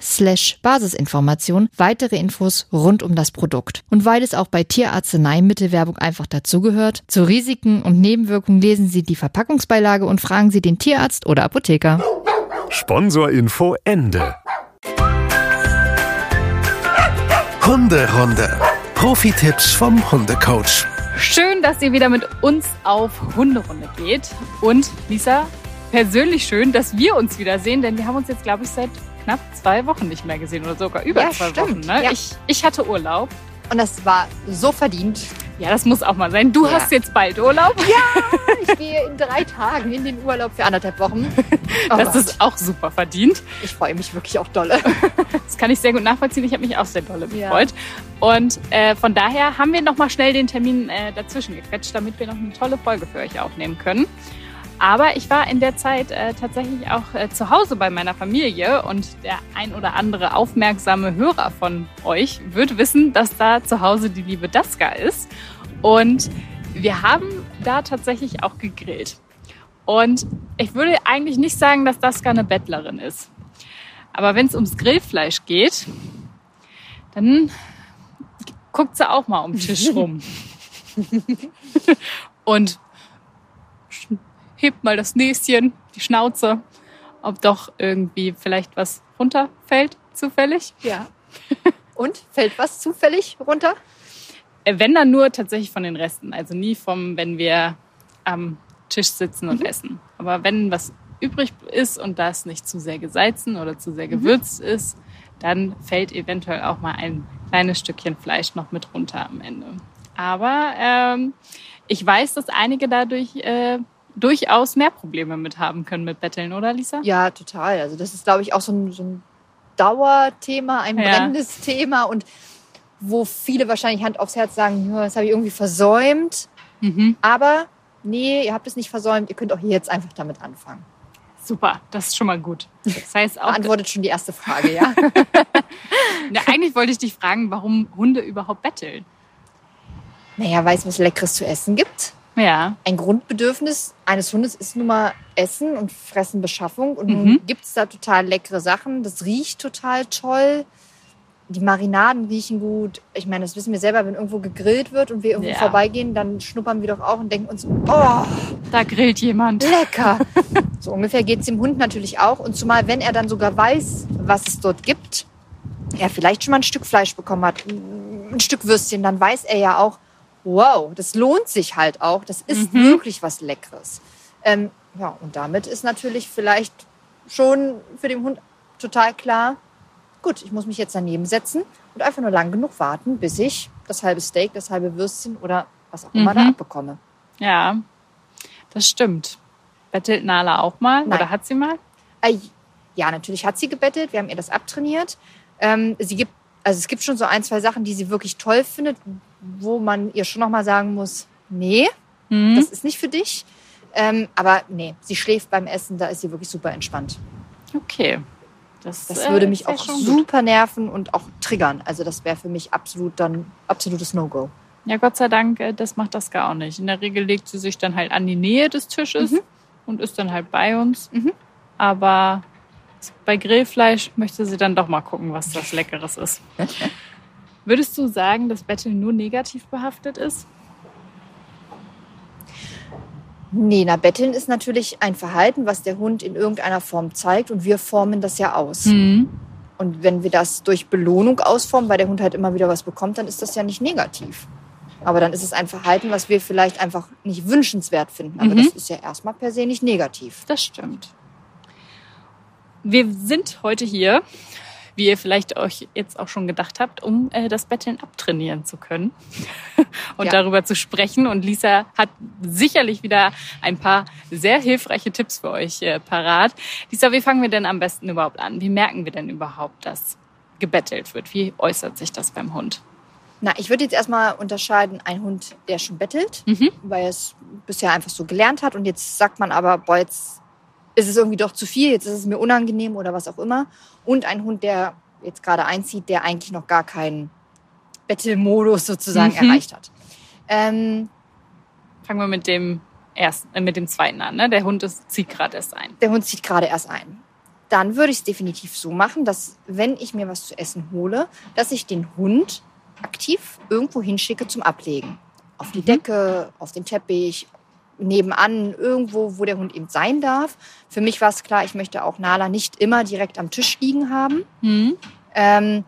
slash Basisinformation weitere Infos rund um das Produkt. Und weil es auch bei Tierarzneimittelwerbung einfach dazugehört, zu Risiken und Nebenwirkungen lesen Sie die Verpackungsbeilage und fragen Sie den Tierarzt oder Apotheker. Sponsorinfo Ende. Hunderunde. Profi-Tipps vom Hundecoach. Schön, dass ihr wieder mit uns auf Hunderunde geht. Und Lisa, persönlich schön, dass wir uns wiedersehen, denn wir haben uns jetzt, glaube ich, seit knapp zwei Wochen nicht mehr gesehen oder sogar über Ja, zwei stimmt. Wochen. Ne? Ja. Ich, ich hatte Urlaub. Und das war so verdient. Ja, das muss auch mal sein. Du Ja. hast jetzt bald Urlaub. Ich gehe in drei Tagen in den Urlaub für anderthalb Wochen. Oh das Gott. ist auch super verdient. ich freue mich wirklich auch dolle. Das kann ich sehr gut nachvollziehen. Ich habe mich auch sehr dolle Ja. gefreut. Und äh, von daher haben wir nochmal schnell den Termin äh, dazwischen gequetscht, damit wir noch eine tolle Folge für euch aufnehmen können. Aber ich war in der Zeit äh, tatsächlich auch äh, zu Hause bei meiner Familie und der ein oder andere aufmerksame Hörer von euch wird wissen, dass da zu Hause die liebe Daska ist. Und wir haben da tatsächlich auch gegrillt. Und ich würde eigentlich nicht sagen, dass Daska eine Bettlerin ist. Aber wenn es ums Grillfleisch geht, dann guckt sie auch mal um den Tisch rum. Und hebt mal das Näschen, die Schnauze, ob doch irgendwie vielleicht was runterfällt, zufällig. Ja. Und fällt was zufällig runter? Äh, Wenn dann nur tatsächlich von den Resten, also nie vom, wenn wir am Tisch sitzen und essen. Aber wenn was übrig ist und das nicht zu sehr gesalzen oder zu sehr gewürzt ist, dann fällt eventuell auch mal ein kleines Stückchen Fleisch noch mit runter am Ende. Aber ähm, ich weiß, dass einige dadurch äh, durchaus mehr Probleme mit haben können mit Betteln, oder Lisa? Ja, total. Also das ist, glaube ich, auch so ein, so ein Dauerthema, ein Ja. brennendes Thema und wo viele wahrscheinlich Hand aufs Herz sagen, das habe ich irgendwie versäumt. Mhm. Aber nee, ihr habt es nicht versäumt. Ihr könnt auch jetzt einfach damit anfangen. Super, das ist schon mal gut. Das heißt auch, Beantwortet schon die erste Frage, ja? Na, eigentlich wollte ich dich fragen, warum Hunde überhaupt betteln. naja, weil es was Leckeres zu essen gibt. Ja. ein Grundbedürfnis eines Hundes ist nun mal Essen und Fressen, Beschaffung. Und Mhm. nun gibt es da total leckere Sachen. Das riecht total toll. Die Marinaden riechen gut. Ich meine, das wissen wir selber, wenn irgendwo gegrillt wird und wir irgendwo Ja. vorbeigehen, dann schnuppern wir doch auch und denken uns, oh, Da grillt jemand. lecker. so ungefähr geht es dem Hund natürlich auch. Und zumal, wenn er dann sogar weiß, was es dort gibt, er vielleicht schon mal ein Stück Fleisch bekommen hat, ein Stück Würstchen, dann weiß er ja auch, wow, das lohnt sich halt auch. Das ist Mhm. wirklich was Leckeres. Ähm, ja, und damit ist natürlich vielleicht schon für den Hund total klar, gut, ich muss mich jetzt daneben setzen und einfach nur lang genug warten, bis ich das halbe Steak, das halbe Würstchen oder was auch immer Mhm. da abbekomme. Ja, das stimmt. Bettelt Nala auch mal? Nein. Oder hat sie mal? Äh, ja, natürlich hat sie gebettelt. Wir haben ihr das abtrainiert. Ähm, sie gibt, also es gibt schon so ein, zwei Sachen, die sie wirklich toll findet, wo man ihr schon noch mal sagen muss, nee, Mhm. das ist nicht für dich. Ähm, aber nee, sie schläft beim Essen, da ist sie wirklich super entspannt. Okay. Das, Das äh, würde mich ist ja auch schon gut. super nerven und auch triggern. Also das wäre für mich absolut dann absolutes No-Go. Ja, Gott sei Dank, äh, das macht das gar auch nicht. In der Regel legt sie sich dann halt an die Nähe des Tisches Mhm. und ist dann halt bei uns. Mhm. Aber bei Grillfleisch möchte sie dann doch mal gucken, was das Leckeres ist. Würdest du sagen, dass Betteln nur negativ behaftet ist? Nee, na, Betteln ist natürlich ein Verhalten, was der Hund in irgendeiner Form zeigt und wir formen das ja aus. Mhm. Und wenn wir das durch Belohnung ausformen, weil der Hund halt immer wieder was bekommt, dann ist das ja nicht negativ. Aber dann ist es ein Verhalten, was wir vielleicht einfach nicht wünschenswert finden. Aber Mhm. das ist ja erstmal per se nicht negativ. Das stimmt. Wir sind heute hier, wie ihr vielleicht euch jetzt auch schon gedacht habt, um äh, das Betteln abtrainieren zu können und Ja. darüber zu sprechen. Und Lisa hat sicherlich wieder ein paar sehr hilfreiche Tipps für euch äh, parat. Lisa, wie fangen wir denn am besten überhaupt an? Wie merken wir denn überhaupt, dass gebettelt wird? Wie äußert sich das beim Hund? Na, ich würde jetzt erstmal unterscheiden, ein Hund, der schon bettelt, Mhm. weil er es bisher einfach so gelernt hat und jetzt sagt man aber, boah, jetzt ist es irgendwie doch zu viel, jetzt ist es mir unangenehm oder was auch immer. Und ein Hund, der jetzt gerade einzieht, der eigentlich noch gar keinen Bettelmodus sozusagen Mhm. erreicht hat. Ähm, Fangen wir mit dem ersten, äh, mit dem zweiten an. Ne? Der Hund ist, zieht gerade erst ein. der Hund zieht gerade erst ein. Dann würde ich es definitiv so machen, dass wenn ich mir was zu essen hole, dass ich den Hund aktiv irgendwo hinschicke zum Ablegen. Auf die Decke, auf den Teppich, nebenan, irgendwo, wo der Hund eben sein darf. Für mich war es klar, ich möchte auch Nala nicht immer direkt am Tisch liegen haben. Mhm. Ähm,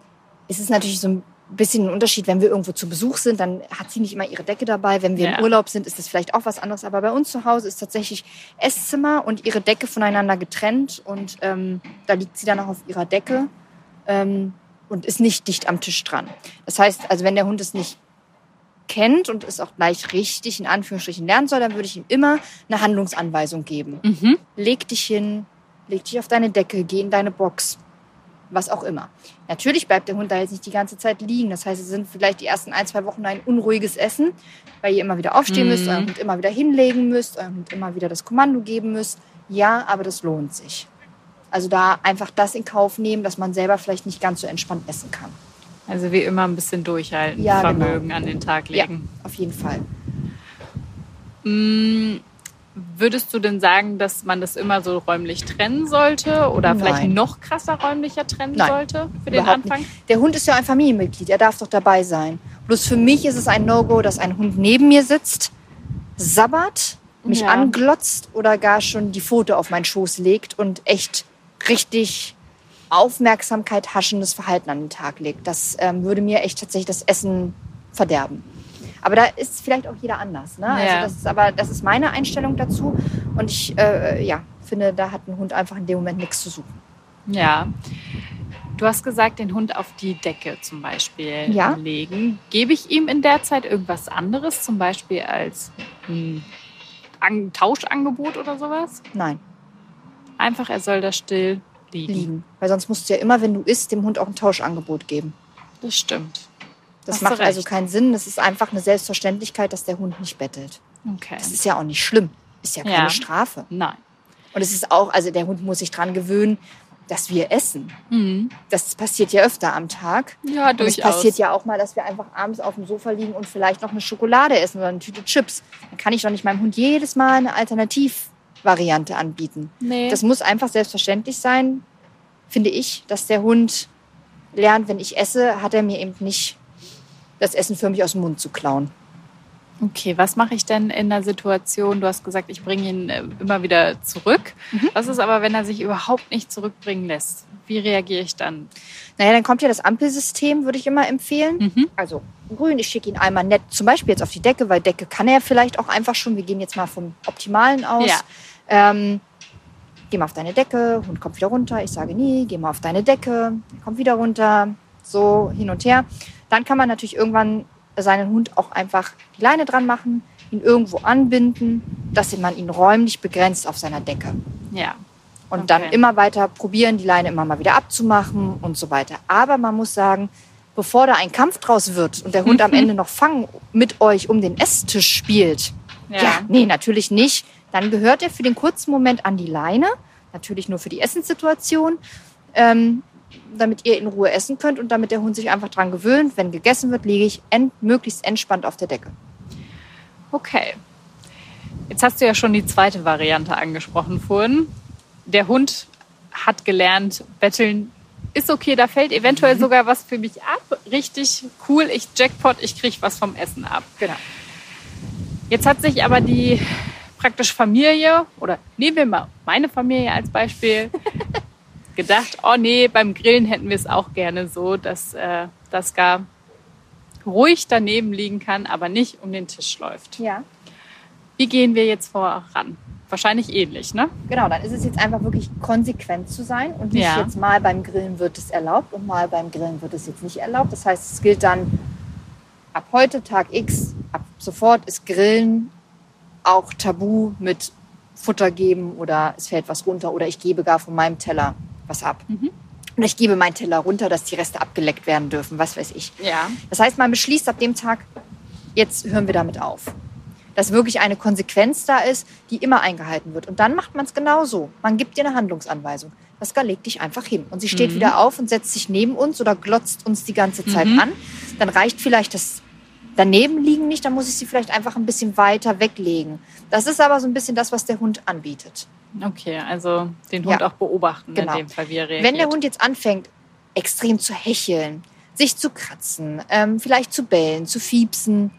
es ist natürlich so ein bisschen ein Unterschied, wenn wir irgendwo zu Besuch sind, dann hat sie nicht immer ihre Decke dabei. Wenn wir Ja. im Urlaub sind, ist das vielleicht auch was anderes. Aber bei uns zu Hause ist tatsächlich Esszimmer und ihre Decke voneinander getrennt und ähm, da liegt sie dann auch auf ihrer Decke ähm, und ist nicht dicht am Tisch dran. Das heißt, also wenn der Hund es nicht kennt und es auch gleich richtig in Anführungsstrichen lernen soll, dann würde ich ihm immer eine Handlungsanweisung geben Mhm. leg dich hin, leg dich auf deine Decke, geh in deine Box, was auch immer. Natürlich bleibt der Hund da jetzt nicht die ganze Zeit liegen. Das heißt, es sind vielleicht die ersten ein, zwei Wochen ein unruhiges Essen, weil ihr immer wieder aufstehen müsst, Mhm. euren Hund immer wieder hinlegen müsst, eurem Hund immer wieder das Kommando geben müsst. Ja, aber das lohnt sich. Also da einfach das in Kauf nehmen, dass man selber vielleicht nicht ganz so entspannt essen kann. Also wie immer ein bisschen durchhalten, Ja, genau. Vermögen an den Tag legen. Auf jeden Fall. Mm, Würdest du denn sagen, dass man das immer so räumlich trennen sollte oder Nein. vielleicht noch krasser räumlicher trennen Nein, sollte für den Anfang? Nicht. Der Hund ist ja ein Familienmitglied, er darf doch dabei sein. Bloß für mich ist es ein No-Go, dass ein Hund neben mir sitzt, sabbert, mich Ja. anglotzt oder gar schon die Pfote auf meinen Schoß legt und echt richtig Aufmerksamkeit haschendes Verhalten an den Tag legt. Das ähm, würde mir echt tatsächlich das Essen verderben. Aber da ist vielleicht auch jeder anders. Ne? Ja. Also das ist aber das ist meine Einstellung dazu. Und ich äh, ja, finde, da hat ein Hund einfach in dem Moment nichts zu suchen. Ja. Du hast gesagt, den Hund auf die Decke zum Beispiel Ja. legen. Gebe ich ihm in der Zeit irgendwas anderes, zum Beispiel als ein An Tauschangebot oder sowas? Nein. Einfach, er soll da still liegen. Weil sonst musst du ja immer, wenn du isst, dem Hund auch ein Tauschangebot geben. Das stimmt. Das Hast macht also keinen Sinn. Das ist einfach eine Selbstverständlichkeit, dass der Hund nicht bettelt. Okay. Das ist ja auch nicht schlimm. Ist ja keine Ja. Strafe. Nein. Und es ist auch, also der Hund muss sich dran gewöhnen, dass wir essen. Mhm. Das passiert ja öfter am Tag. Ja, Und es durchaus. passiert ja auch mal, dass wir einfach abends auf dem Sofa liegen und vielleicht noch eine Schokolade essen oder eine Tüte Chips. Dann kann ich doch nicht meinem Hund jedes Mal eine Alternativvariante anbieten. Nee. Das muss einfach selbstverständlich sein, finde ich, dass der Hund lernt, wenn ich esse, hat er mir eben nicht das Essen für mich aus dem Mund zu klauen. Okay, was mache ich denn in der Situation? Du hast gesagt, ich bringe ihn äh, immer wieder zurück. Mhm. Was ist aber, wenn er sich überhaupt nicht zurückbringen lässt? Wie reagiere ich dann? Naja, dann kommt ja das Ampelsystem, würde ich immer empfehlen. Mhm. Also grün, ich schicke ihn einmal nett, zum Beispiel jetzt auf die Decke, weil Decke kann er vielleicht auch einfach schon. Wir gehen jetzt mal vom Optimalen aus. Ja. Ähm, geh mal auf deine Decke, Hund kommt wieder runter. Ich sage nie, geh mal auf deine Decke, er kommt wieder runter. So hin und her. Dann kann man natürlich irgendwann seinen Hund auch einfach die Leine dran machen, ihn irgendwo anbinden, dass man ihn räumlich begrenzt auf seiner Decke. Ja. Und Okay. dann immer weiter probieren, die Leine immer mal wieder abzumachen und so weiter. Aber man muss sagen, bevor da ein Kampf draus wird und der Hund am Ende noch Fang mit euch um den Esstisch spielt, ja. nee, natürlich nicht. Dann gehört er für den kurzen Moment an die Leine, natürlich nur für die Essenssituation, ähm, damit ihr in Ruhe essen könnt und damit der Hund sich einfach dran gewöhnt. Wenn gegessen wird, liege ich ent möglichst entspannt auf der Decke. Okay. Jetzt hast du ja schon die zweite Variante angesprochen vorhin. Der Hund hat gelernt, betteln ist okay, da fällt eventuell sogar was für mich ab. Richtig cool, ich Jackpot, ich krieg was vom Essen ab. Genau. Jetzt hat sich aber die praktisch Familie, oder nehmen wir mal meine Familie als Beispiel, gedacht, oh nee, beim Grillen hätten wir es auch gerne so, dass äh, das gar ruhig daneben liegen kann, aber nicht um den Tisch läuft. Ja. Wie gehen wir jetzt voran? Wahrscheinlich ähnlich, ne? Genau, dann ist es jetzt einfach wirklich konsequent zu sein und nicht Ja. jetzt mal beim Grillen wird es erlaubt und mal beim Grillen wird es jetzt nicht erlaubt. Das heißt, es gilt dann ab heute, Tag X, ab sofort ist Grillen auch tabu mit Futter geben oder es fällt was runter oder ich gebe gar von meinem Teller was ab. Oder ich gebe meinen Teller runter, dass die Reste abgeleckt werden dürfen, was weiß ich. Ja. Das heißt, man beschließt ab dem Tag, jetzt hören wir damit auf. Dass wirklich eine Konsequenz da ist, die immer eingehalten wird. Und dann macht man es genauso. Man gibt dir eine Handlungsanweisung. Pascal legt dich einfach hin. Und sie steht wieder auf und setzt sich neben uns oder glotzt uns die ganze Zeit an. Dann reicht vielleicht das daneben liegen nicht, dann muss ich sie vielleicht einfach ein bisschen weiter weglegen. Das ist aber so ein bisschen das, was der Hund anbietet. Okay, also den Hund Ja. auch beobachten Genau. in dem Fall, wie er reagiert. Wenn der Hund jetzt anfängt, extrem zu hecheln, sich zu kratzen, ähm, vielleicht zu bellen, zu fiepsen,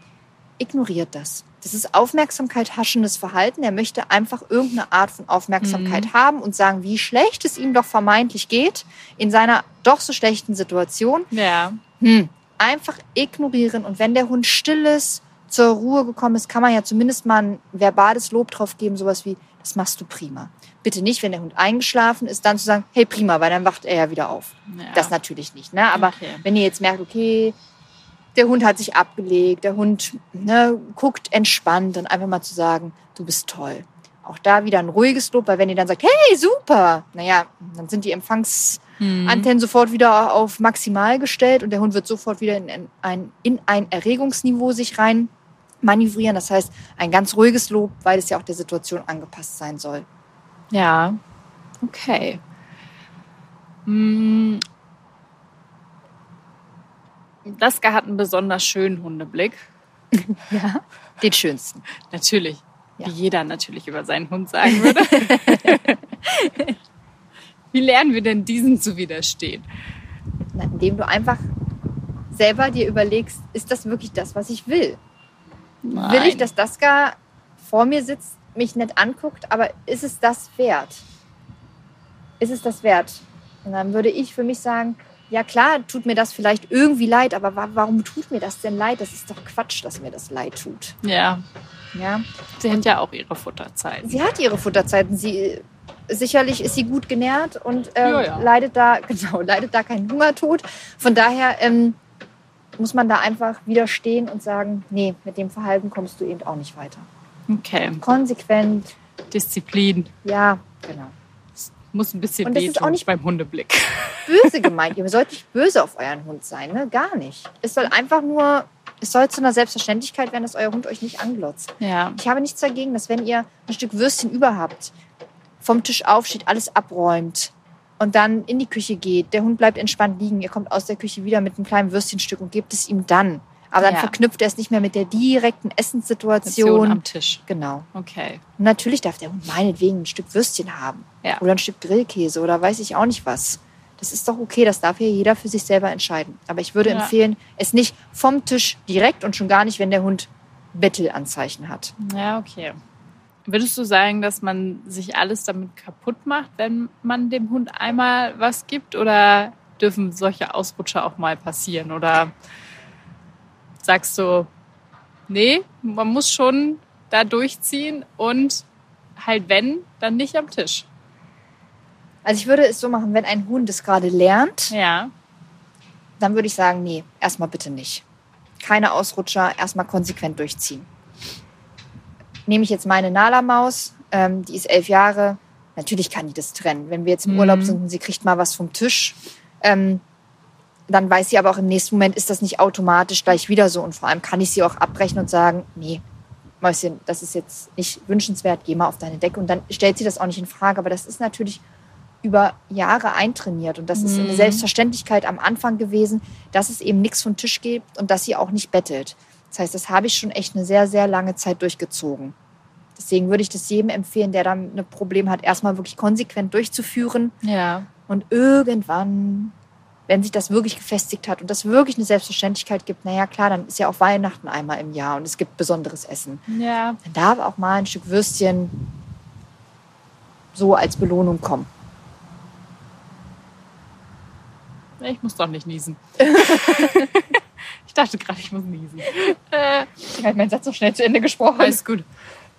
ignoriert das. Das ist Aufmerksamkeit haschendes Verhalten. Er möchte einfach irgendeine Art von Aufmerksamkeit haben und sagen, wie schlecht es ihm doch vermeintlich geht in seiner doch so schlechten Situation. Ja, Hm. Einfach ignorieren. Und wenn der Hund still ist, zur Ruhe gekommen ist, kann man ja zumindest mal ein verbales Lob drauf geben, sowas wie, das machst du prima. Bitte nicht, wenn der Hund eingeschlafen ist, dann zu sagen, hey prima, weil dann wacht er ja wieder auf. Ja. Das natürlich nicht. Ne? Aber Okay. wenn ihr jetzt merkt, okay, der Hund hat sich abgelegt, der Hund ne, guckt entspannt, dann einfach mal zu sagen, du bist toll. Auch da wieder ein ruhiges Lob, weil wenn ihr dann sagt, hey, super, naja, dann sind die Empfangsantennen sofort wieder auf maximal gestellt und der Hund wird sofort wieder in ein, in ein Erregungsniveau sich rein manövrieren. Das heißt, ein ganz ruhiges Lob, weil es ja auch der Situation angepasst sein soll. Ja, okay. Hm. Laska hat einen besonders schönen Hundeblick. Ja. Den schönsten. Natürlich. Ja. Wie jeder natürlich über seinen Hund sagen würde. Wie lernen wir denn diesen zu widerstehen? Na, indem du einfach selber dir überlegst, ist das wirklich das, was ich will? Will ich, dass Daska vor mir sitzt, mich nicht anguckt, aber ist es das wert? Ist es das wert? Und dann würde ich für mich sagen, ja klar, tut mir das vielleicht irgendwie leid, aber wa warum tut mir das denn leid? Das ist doch Quatsch, dass mir das leid tut. Ja, Ja? sie hat ja auch ihre Futterzeit. Sie hat ihre Futterzeiten. Sie sicherlich ist sie gut genährt und ähm, Ja, ja. leidet da genau leidet da keinen Hungertod. Von daher ähm, muss man da einfach widerstehen und sagen, nee, mit dem Verhalten kommst du eben auch nicht weiter. Okay, Konsequent, Disziplin. ja, genau. Muss ein bisschen Und das ist auch nicht- beim Hundeblick. Böse gemeint. Ihr sollt nicht böse auf euren Hund sein, ne? Gar nicht. Es soll einfach nur, es soll zu einer Selbstverständlichkeit werden, dass euer Hund euch nicht anglotzt. Ja, Ich habe nichts dagegen, dass wenn ihr ein Stück Würstchen über habt, vom Tisch aufsteht, alles abräumt und dann in die Küche geht, der Hund bleibt entspannt liegen, ihr kommt aus der Küche wieder mit einem kleinen Würstchenstück und gebt es ihm dann. Aber dann Ja. verknüpft er es nicht mehr mit der direkten Situation Essenssituation. am Tisch. Genau. Okay. Und natürlich darf der Hund meinetwegen ein Stück Würstchen haben. Ja. Oder ein Stück Grillkäse oder weiß ich auch nicht was. Das ist doch okay, das darf ja jeder für sich selber entscheiden. Aber ich würde Ja. empfehlen, es nicht vom Tisch direkt und schon gar nicht, wenn der Hund Bettelanzeichen hat. Ja, okay. Würdest du sagen, dass man sich alles damit kaputt macht, wenn man dem Hund einmal was gibt? Oder dürfen solche Ausrutscher auch mal passieren? Oder sagst du, nee, man muss schon da durchziehen und halt wenn, dann nicht am Tisch? Also ich würde es so machen, wenn ein Hund es gerade lernt, Ja, dann würde ich sagen, nee, erstmal bitte nicht. Keine Ausrutscher, erstmal konsequent durchziehen. Nehme ich jetzt meine Nala-Maus, ähm, die ist elf Jahre, natürlich kann die das trennen. Wenn wir jetzt im Mhm. Urlaub sind und sie kriegt mal was vom Tisch, ähm, dann weiß sie aber auch im nächsten Moment, ist das nicht automatisch gleich wieder so. Und vor allem kann ich sie auch abbrechen und sagen, nee, Mäuschen, das ist jetzt nicht wünschenswert, geh mal auf deine Decke. Und dann stellt sie das auch nicht in Frage. Aber das ist natürlich über Jahre eintrainiert. Und das ist eine Selbstverständlichkeit am Anfang gewesen, dass es eben nichts vom Tisch gibt und dass sie auch nicht bettelt. Das heißt, das habe ich schon echt eine sehr, sehr lange Zeit durchgezogen. Deswegen würde ich das jedem empfehlen, der dann ein Problem hat, erstmal wirklich konsequent durchzuführen ja, und irgendwann, wenn sich das wirklich gefestigt hat und das wirklich eine Selbstverständlichkeit gibt, naja klar, dann ist ja auch Weihnachten einmal im Jahr und es gibt besonderes Essen. ja. Dann darf auch mal ein Stück Würstchen so als Belohnung kommen. Nee, Ich muss doch nicht niesen. ich dachte gerade, ich muss niesen. Äh, Ich habe meinen Satz so schnell zu Ende gesprochen. alles gut.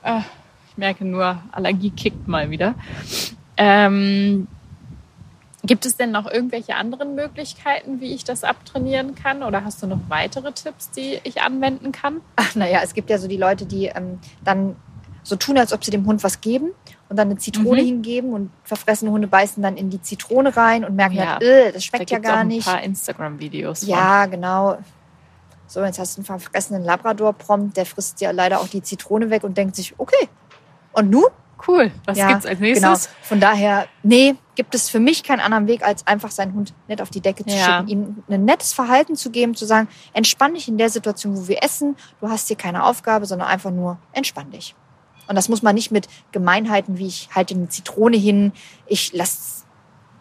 Äh, ich merke nur, Allergie kickt mal wieder. Ähm, gibt es denn noch irgendwelche anderen Möglichkeiten, wie ich das abtrainieren kann? Oder hast du noch weitere Tipps, die ich anwenden kann? Ach, naja, es gibt ja so die Leute, die ähm, dann so tun, als ob sie dem Hund was geben und dann eine Zitrone Mhm. hingeben und verfressene Hunde beißen dann in die Zitrone rein und merken Ja. halt, äh, das Da schmeckt ja gibt's auch gar ein nicht. paar Instagram-Videos. Ja, genau. So, jetzt hast du einen verfressenen Labrador prompt, der frisst ja leider auch die Zitrone weg und denkt sich, okay. Und nun? Cool. Was Ja, gibt's als nächstes? Genau. Von daher, nee, gibt es für mich keinen anderen Weg, als einfach seinen Hund nett auf die Decke zu Ja. schicken, ihm ein nettes Verhalten zu geben, zu sagen, entspann dich in der Situation, wo wir essen. Du hast hier keine Aufgabe, sondern einfach nur entspann dich. Und das muss man nicht mit Gemeinheiten, wie ich halte eine Zitrone hin, ich lass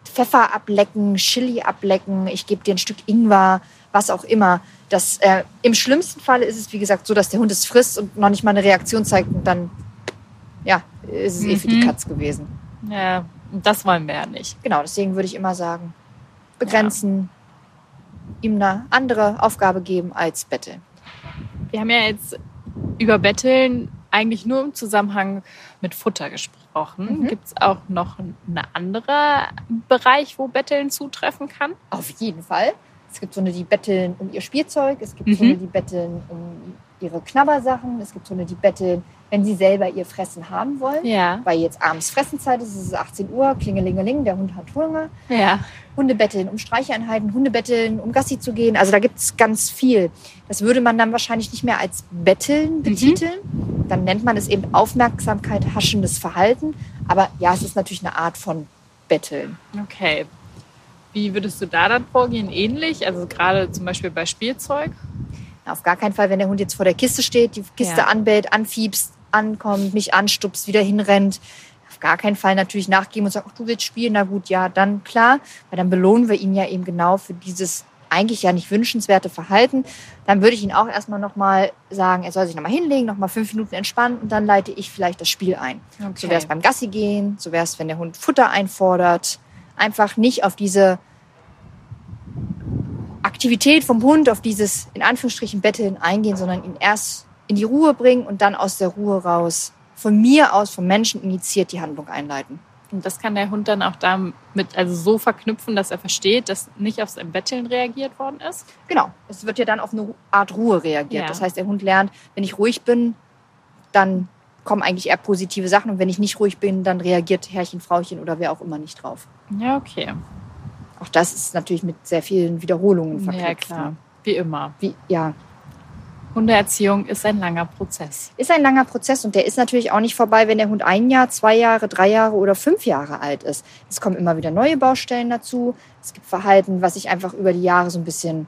Pfeffer ablecken, Chili ablecken, ich gebe dir ein Stück Ingwer, was auch immer. Das, äh, Im schlimmsten Fall ist es, wie gesagt, so, dass der Hund es frisst und noch nicht mal eine Reaktion zeigt und dann, ja, ist es eh für die Mhm. Katz gewesen. Ja, das wollen wir ja nicht. Genau, deswegen würde ich immer sagen, begrenzen, ihm eine andere Aufgabe geben als Betteln. Wir haben ja jetzt über Betteln eigentlich nur im Zusammenhang mit Futter gesprochen. Mhm. Gibt es auch noch einen anderen Bereich, wo Betteln zutreffen kann? Auf jeden Fall. Es gibt so eine, die betteln um ihr Spielzeug, es gibt so Mhm. eine, die betteln um ihre Knabbersachen, es gibt so eine, die betteln, wenn sie selber ihr Fressen haben wollen. Ja. Weil jetzt abends Fressenzeit ist, es ist 18 Uhr, klingelingeling, der Hund hat Hunger. Ja. Hunde betteln, um Streicheinheiten, Hunde betteln, um Gassi zu gehen. Also da gibt es ganz viel. Das würde man dann wahrscheinlich nicht mehr als Betteln betiteln. Dann nennt man es eben Aufmerksamkeit, haschendes Verhalten. Aber ja, es ist natürlich eine Art von Betteln. Okay. Wie würdest du da dann vorgehen? Ähnlich? Also gerade zum Beispiel bei Spielzeug? Auf gar keinen Fall, wenn der Hund jetzt vor der Kiste steht, die Kiste Ja. anbellt, anfiebst, ankommt, mich anstupst, wieder hinrennt. Auf gar keinen Fall natürlich nachgeben und sagen, ach, du willst spielen, na gut, ja, dann klar. Weil dann belohnen wir ihn ja eben genau für dieses eigentlich ja nicht wünschenswerte Verhalten. Dann würde ich ihn auch erstmal nochmal sagen, er soll sich nochmal hinlegen, nochmal fünf Minuten entspannen und dann leite ich vielleicht das Spiel ein. Okay. So wäre es beim Gassi gehen, so wäre es, wenn der Hund Futter einfordert. Einfach nicht auf diese Aktivität vom Hund, auf dieses in Anführungsstrichen Betteln eingehen, sondern ihn erst in die Ruhe bringen und dann aus der Ruhe raus von mir aus, vom Menschen initiiert die Handlung einleiten. Und das kann der Hund dann auch damit also so verknüpfen, dass er versteht, dass nicht aufs Betteln reagiert worden ist. Genau, es wird ja dann auf eine Art Ruhe reagiert. Ja. Das heißt, der Hund lernt, wenn ich ruhig bin, dann kommen eigentlich eher positive Sachen und wenn ich nicht ruhig bin, dann reagiert Herrchen, Frauchen oder wer auch immer nicht drauf. Ja, okay. Auch das ist natürlich mit sehr vielen Wiederholungen verknüpft. Ja, klar. Wie immer. Wie, ja, Hundeerziehung ist ein langer Prozess. ist ein langer Prozess und der ist natürlich auch nicht vorbei, wenn der Hund ein Jahr, zwei Jahre, drei Jahre oder fünf Jahre alt ist. Es kommen immer wieder neue Baustellen dazu. Es gibt Verhalten, was sich einfach über die Jahre so ein bisschen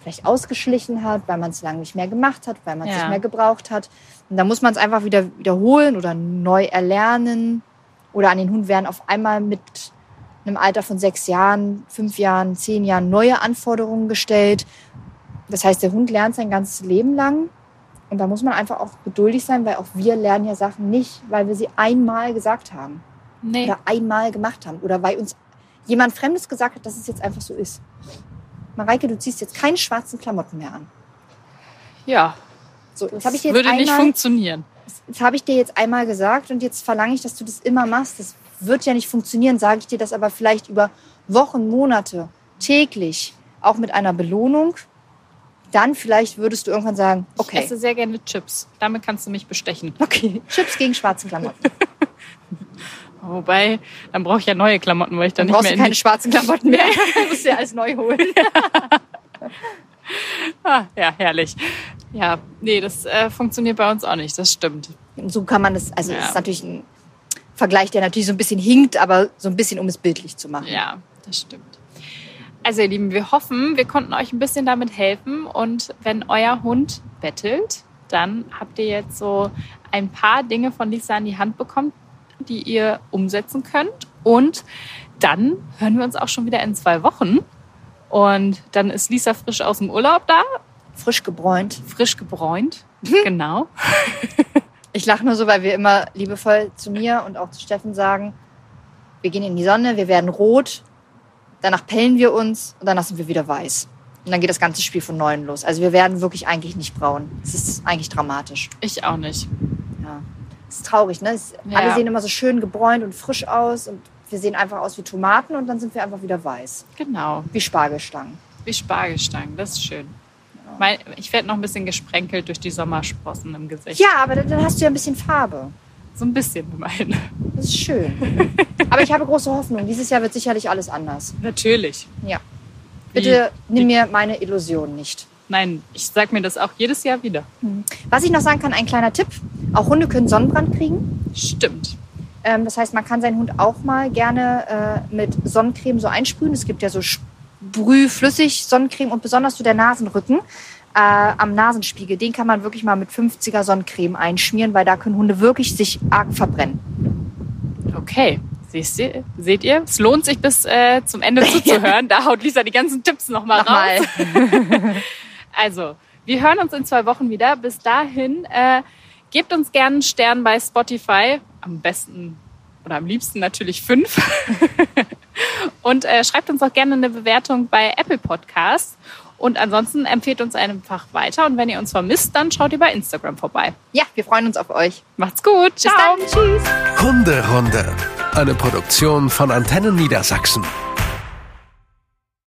vielleicht ausgeschlichen hat, weil man es lange nicht mehr gemacht hat, weil man es Ja. nicht mehr gebraucht hat. Und da muss man es einfach wieder wiederholen oder neu erlernen. Oder an den Hund werden auf einmal mit einem Alter von sechs Jahren, fünf Jahren, zehn Jahren neue Anforderungen gestellt. Das heißt, der Hund lernt sein ganzes Leben lang. Und da muss man einfach auch geduldig sein, weil auch wir lernen ja Sachen nicht, weil wir sie einmal gesagt haben Nee. oder einmal gemacht haben oder weil uns jemand Fremdes gesagt hat, dass es jetzt einfach so ist. Mareike, du ziehst jetzt keine schwarzen Klamotten mehr an. Ja, So, das jetzt habe ich dir jetzt würde nicht einmal, funktionieren. jetzt habe ich dir jetzt einmal gesagt und jetzt verlange ich, dass du das immer machst. Das wird ja nicht funktionieren, sage ich dir das aber vielleicht über Wochen, Monate, täglich, auch mit einer Belohnung. Dann vielleicht würdest du irgendwann sagen, Ich okay, esse sehr gerne Chips. Damit kannst du mich bestechen. okay, Chips gegen schwarze Klamotten. Wobei, dann brauche ich ja neue Klamotten, weil ich dann, Dann brauchst nicht du mehr keine schwarzen Klamotten mehr. Du musst dir alles neu holen. Ah, ja, herrlich. Ja, nee, das äh, funktioniert bei uns auch nicht. Das stimmt. Und so kann man es, also Ja. es ist natürlich ein Vergleich, der natürlich so ein bisschen hinkt, aber so ein bisschen, um es bildlich zu machen. Ja, das stimmt. Also ihr Lieben, wir hoffen, wir konnten euch ein bisschen damit helfen. Und wenn euer Hund bettelt, dann habt ihr jetzt so ein paar Dinge von Lisa in die Hand bekommen, die ihr umsetzen könnt. Und dann hören wir uns auch schon wieder in zwei Wochen. Und dann ist Lisa frisch aus dem Urlaub da, Frisch gebräunt. frisch gebräunt. Genau. Ich lache nur so, weil wir immer liebevoll zu mir und auch zu Steffen sagen, wir gehen in die Sonne, wir werden rot. Danach pellen wir uns und danach sind wir wieder weiß. Und dann geht das ganze Spiel von neuem los. Also wir werden wirklich eigentlich nicht braun. Es ist eigentlich dramatisch. Ich auch nicht. Ja. Es ist traurig, ne? Es, Ja. Alle sehen immer so schön gebräunt und frisch aus und wir sehen einfach aus wie Tomaten und dann sind wir einfach wieder weiß. Genau. Wie Spargelstangen. Wie Spargelstangen. Das ist schön. Mein, ich werde noch ein bisschen gesprenkelt durch die Sommersprossen im Gesicht. Ja, aber dann hast du ja ein bisschen Farbe. So ein bisschen immerhin. Das ist schön. aber ich habe große Hoffnung. Dieses Jahr wird sicherlich alles anders. Natürlich. Ja. Wie- Bitte nimm mir meine Illusion nicht. Nein, ich sag mir das auch jedes Jahr wieder. Was ich noch sagen kann, ein kleiner Tipp. Auch Hunde können Sonnenbrand kriegen. Stimmt. Ähm, das heißt, man kann seinen Hund auch mal gerne äh, mit Sonnencreme so einsprühen. Es gibt ja so Sprühflüssig Sonnencreme und besonders so der Nasenrücken äh, am Nasenspiegel. Den kann man wirklich mal mit 50er Sonnencreme einschmieren, weil da können Hunde wirklich sich arg verbrennen. Okay. Siehst ihr, seht ihr? Es lohnt sich bis äh, zum Ende zuzuhören. Da haut Lisa die ganzen Tipps nochmal raus. Also, wir hören uns in zwei Wochen wieder. Bis dahin, äh, gebt uns gerne einen Stern bei Spotify. Am besten oder am liebsten natürlich fünf. Und äh, schreibt uns auch gerne eine Bewertung bei Apple Podcasts. Und ansonsten empfehlt uns einfach weiter. Und wenn ihr uns vermisst, dann schaut ihr bei Instagram vorbei. Ja, wir freuen uns auf euch. Macht's gut. Bis Ciao. dann. Tschüss. Hunderunde. Eine Produktion von Antennen Niedersachsen.